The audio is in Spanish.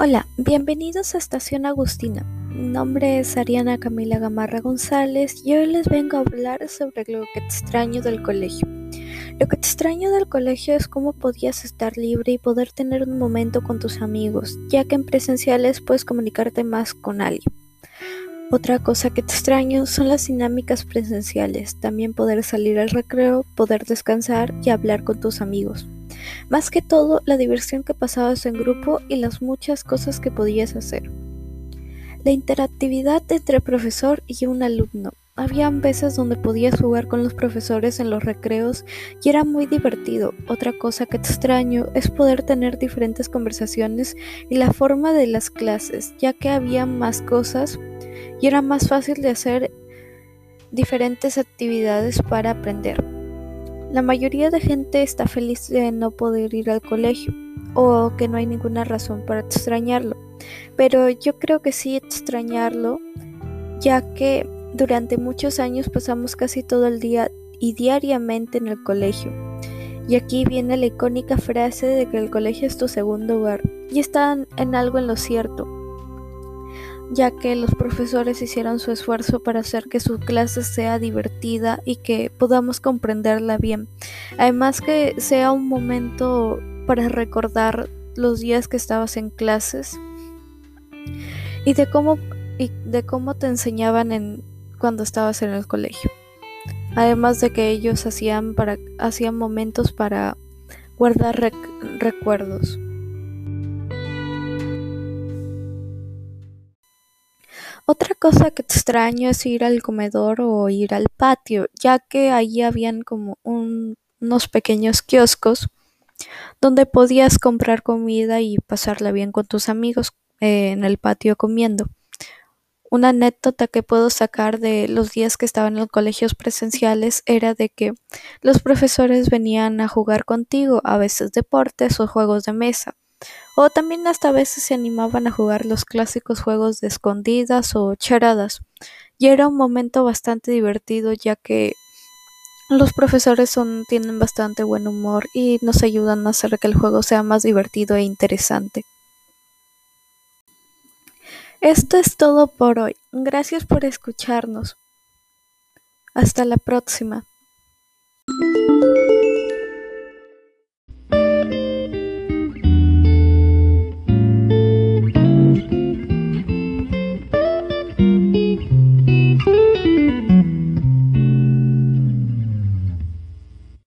Hola, bienvenidos a Estación Agustina. Mi nombre es Ariana Camila Gamarra González y hoy les vengo a hablar sobre lo que extraño del colegio. Lo que extraño del colegio es cómo podías estar libre y poder tener un momento con tus amigos, ya que en presenciales puedes comunicarte más con alguien. Otra cosa que extraño son las dinámicas presenciales, también poder salir al recreo, poder descansar y hablar con tus amigos. Más que todo, la diversión que pasabas en grupo y las muchas cosas que podías hacer. La interactividad entre profesor y un alumno. Habían veces donde podías jugar con los profesores en los recreos y era muy divertido. Otra cosa que extraño es poder tener diferentes conversaciones y la forma de las clases, ya que había más cosas y era más fácil de hacer diferentes actividades para aprender. La mayoría de gente está feliz de no poder ir al colegio o que no hay ninguna razón para extrañarlo, pero yo creo que sí extrañarlo, ya que durante muchos años pasamos casi todo el día y diariamente en el colegio. Y aquí viene la icónica frase de que el colegio es tu segundo hogar, y están en algo en lo cierto ya que los profesores hicieron su esfuerzo para hacer que su clase sea divertida y que podamos comprenderla bien. Además que sea un momento para recordar los días que estabas en clases y de cómo y de cómo te enseñaban en cuando estabas en el colegio. Además de que ellos hacían para hacían momentos para guardar recuerdos. Otra cosa que extraño es ir al comedor o ir al patio, ya que allí habían como unos pequeños kioscos donde podías comprar comida y pasarla bien con tus amigos eh, en el patio comiendo. Una anécdota que puedo sacar de los días que estaba en los colegios presenciales era de que los profesores venían a jugar contigo, a veces deportes o juegos de mesa. O también hasta a veces se animaban a jugar los clásicos juegos de escondidas o charadas. Y era un momento bastante divertido ya que los profesores son, tienen bastante buen humor y nos ayudan a hacer que el juego sea más divertido e interesante. Esto es todo por hoy. Gracias por escucharnos. Hasta la próxima.